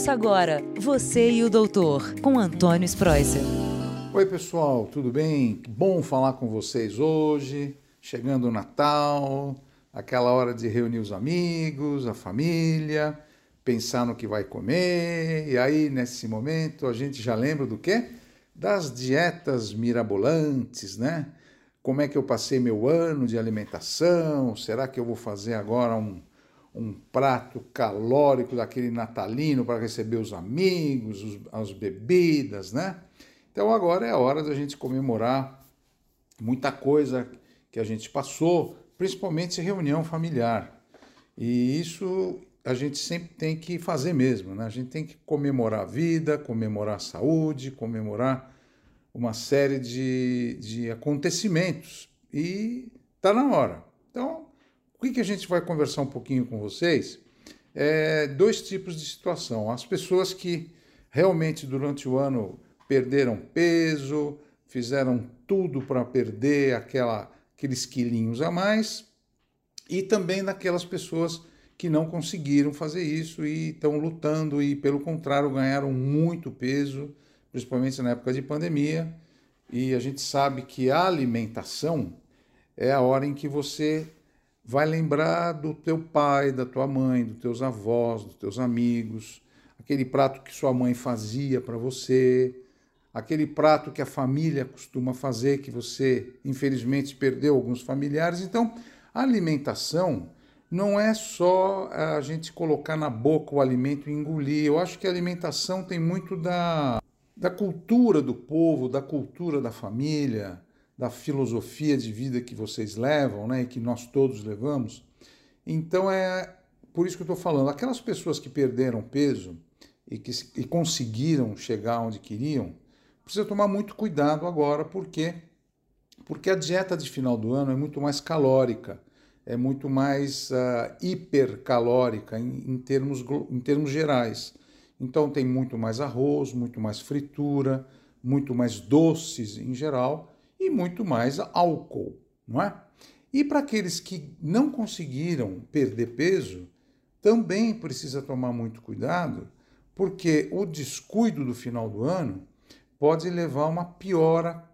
Ouça agora Você e o Doutor, com Antônio Spreuser. Oi, pessoal, tudo bem? Bom falar com vocês hoje. Chegando o Natal, aquela hora de reunir os amigos, a família, pensar no que vai comer. E aí, nesse momento, a gente já lembra do quê? Das dietas mirabolantes, né? Como é que eu passei meu ano de alimentação? Será que eu vou fazer agora um um prato calórico daquele natalino para receber os amigos, os, as bebidas, né? Então agora é a hora da gente comemorar muita coisa que a gente passou, principalmente reunião familiar. E isso a gente sempre tem que fazer mesmo, né? A gente tem que comemorar a vida, comemorar a saúde, comemorar uma série de, de acontecimentos. E tá na hora. Então, o que, que a gente vai conversar um pouquinho com vocês? É dois tipos de situação. As pessoas que realmente durante o ano perderam peso, fizeram tudo para perder aquela, aqueles quilinhos a mais, e também daquelas pessoas que não conseguiram fazer isso e estão lutando e, pelo contrário, ganharam muito peso, principalmente na época de pandemia. E a gente sabe que a alimentação é a hora em que você vai lembrar do teu pai, da tua mãe, dos teus avós, dos teus amigos, aquele prato que sua mãe fazia para você, aquele prato que a família costuma fazer, que você infelizmente perdeu alguns familiares. Então, a alimentação não é só a gente colocar na boca o alimento e engolir. Eu acho que a alimentação tem muito da, da cultura do povo, da cultura da família da filosofia de vida que vocês levam, né, e que nós todos levamos. Então é por isso que eu estou falando. Aquelas pessoas que perderam peso e que e conseguiram chegar onde queriam, precisa tomar muito cuidado agora, porque porque a dieta de final do ano é muito mais calórica, é muito mais uh, hipercalórica em, em, termos, em termos gerais. Então tem muito mais arroz, muito mais fritura, muito mais doces em geral muito mais álcool, não é? E para aqueles que não conseguiram perder peso, também precisa tomar muito cuidado, porque o descuido do final do ano pode levar a uma piora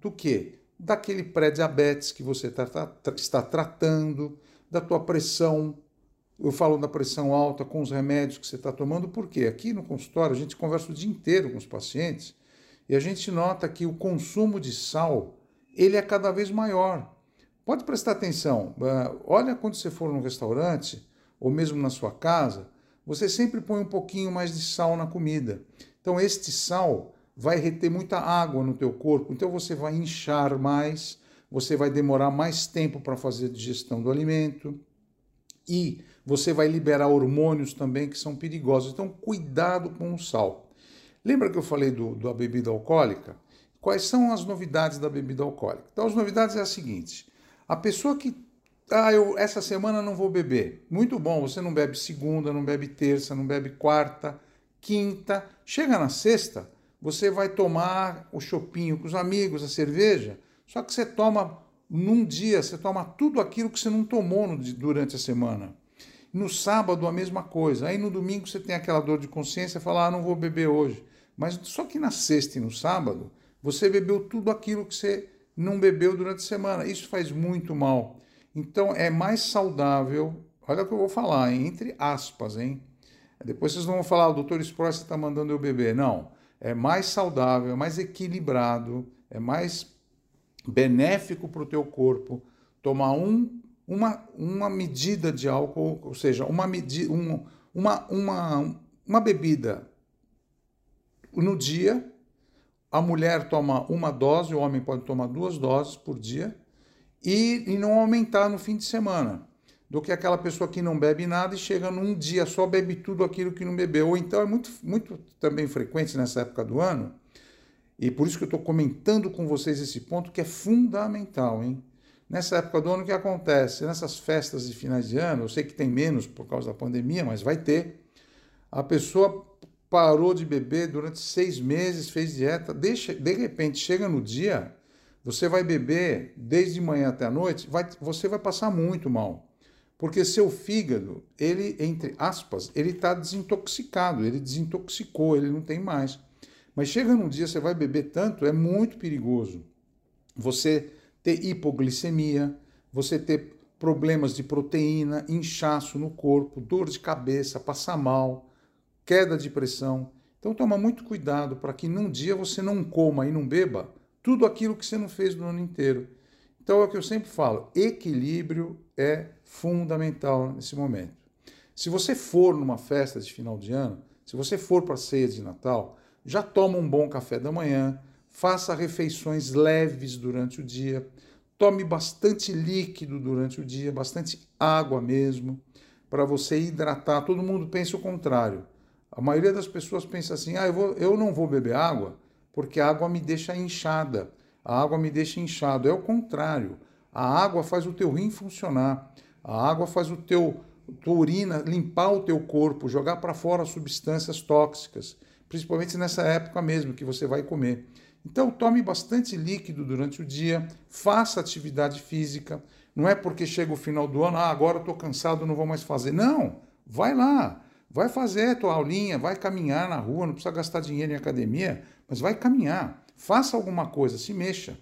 do que? Daquele pré-diabetes que você tá, tá, está tratando, da tua pressão. Eu falo da pressão alta com os remédios que você está tomando, porque aqui no consultório a gente conversa o dia inteiro com os pacientes e a gente nota que o consumo de sal ele é cada vez maior. Pode prestar atenção. Uh, olha quando você for num restaurante ou mesmo na sua casa, você sempre põe um pouquinho mais de sal na comida. Então este sal vai reter muita água no teu corpo, então você vai inchar mais, você vai demorar mais tempo para fazer a digestão do alimento e você vai liberar hormônios também que são perigosos. Então cuidado com o sal. Lembra que eu falei do, da bebida alcoólica? Quais são as novidades da bebida alcoólica? Então, as novidades é a seguinte: a pessoa que ah, eu essa semana não vou beber. Muito bom, você não bebe segunda, não bebe terça, não bebe quarta, quinta. Chega na sexta, você vai tomar o chopinho com os amigos, a cerveja, só que você toma num dia, você toma tudo aquilo que você não tomou no, durante a semana. No sábado, a mesma coisa. Aí no domingo você tem aquela dor de consciência fala, ah, não vou beber hoje. Mas só que na sexta e no sábado, você bebeu tudo aquilo que você não bebeu durante a semana. Isso faz muito mal. Então é mais saudável. Olha o que eu vou falar, hein? entre aspas, hein? Depois vocês vão falar, o doutor Spross está mandando eu beber. Não. É mais saudável, é mais equilibrado, é mais benéfico para o teu corpo tomar um, uma, uma medida de álcool, ou seja, uma, medi um, uma, uma, uma bebida no dia a mulher toma uma dose, o homem pode tomar duas doses por dia e, e não aumentar no fim de semana do que aquela pessoa que não bebe nada e chega num dia só bebe tudo aquilo que não bebeu. Ou então é muito, muito também frequente nessa época do ano, e por isso que eu estou comentando com vocês esse ponto que é fundamental, hein? Nessa época do ano, o que acontece? Nessas festas de finais de ano, eu sei que tem menos por causa da pandemia, mas vai ter. A pessoa parou de beber durante seis meses, fez dieta, deixa, de repente chega no dia, você vai beber desde manhã até a noite, vai, você vai passar muito mal. Porque seu fígado, ele, entre aspas, ele está desintoxicado, ele desintoxicou, ele não tem mais. Mas chega num dia, você vai beber tanto, é muito perigoso. Você ter hipoglicemia, você ter problemas de proteína, inchaço no corpo, dor de cabeça, passar mal, queda de pressão. Então toma muito cuidado para que num dia você não coma e não beba tudo aquilo que você não fez no ano inteiro. Então é o que eu sempre falo, equilíbrio é fundamental nesse momento. Se você for numa festa de final de ano, se você for para a ceia de Natal, já toma um bom café da manhã, faça refeições leves durante o dia, tome bastante líquido durante o dia, bastante água mesmo, para você hidratar. Todo mundo pensa o contrário. A maioria das pessoas pensa assim: ah, eu, vou, eu não vou beber água porque a água me deixa inchada. A água me deixa inchado. É o contrário. A água faz o teu rim funcionar. A água faz o teu tua urina limpar o teu corpo, jogar para fora substâncias tóxicas, principalmente nessa época mesmo que você vai comer. Então, tome bastante líquido durante o dia, faça atividade física. Não é porque chega o final do ano, ah, agora estou cansado, não vou mais fazer. Não, vai lá, vai fazer a tua aulinha, vai caminhar na rua, não precisa gastar dinheiro em academia, mas vai caminhar, faça alguma coisa, se mexa.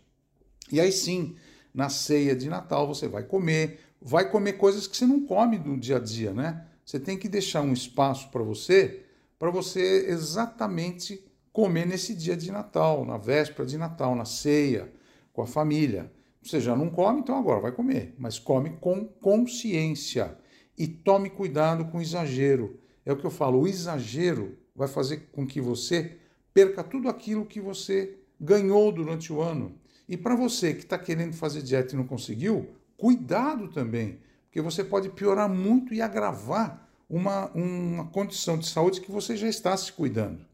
E aí sim, na ceia de Natal você vai comer, vai comer coisas que você não come no dia a dia, né? Você tem que deixar um espaço para você, para você exatamente comer nesse dia de Natal, na véspera de Natal, na ceia, com a família. Você já não come, então agora vai comer, mas come com consciência e tome cuidado com o exagero. É o que eu falo, o exagero vai fazer com que você perca tudo aquilo que você ganhou durante o ano. E para você que está querendo fazer dieta e não conseguiu, cuidado também, porque você pode piorar muito e agravar uma, uma condição de saúde que você já está se cuidando.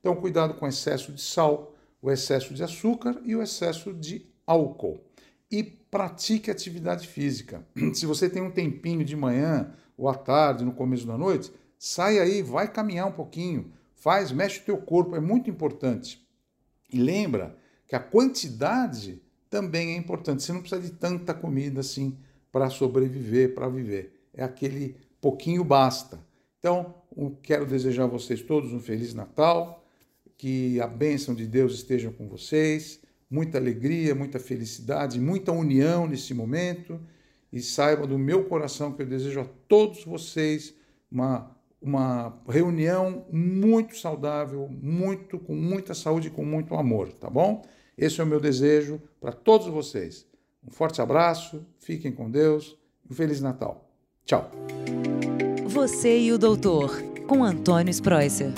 Então, cuidado com o excesso de sal, o excesso de açúcar e o excesso de álcool. E pratique atividade física. Se você tem um tempinho de manhã ou à tarde, no começo da noite, sai aí, vai caminhar um pouquinho, faz, mexe o teu corpo, é muito importante. E lembra que a quantidade também é importante. Você não precisa de tanta comida assim para sobreviver, para viver. É aquele pouquinho basta. Então, quero desejar a vocês todos um feliz Natal que a bênção de Deus esteja com vocês, muita alegria, muita felicidade, muita união nesse momento. E saiba do meu coração que eu desejo a todos vocês uma, uma reunião muito saudável, muito com muita saúde e com muito amor, tá bom? Esse é o meu desejo para todos vocês. Um forte abraço, fiquem com Deus e um Feliz Natal. Tchau. Você e o Doutor, com Antônio Spreuser.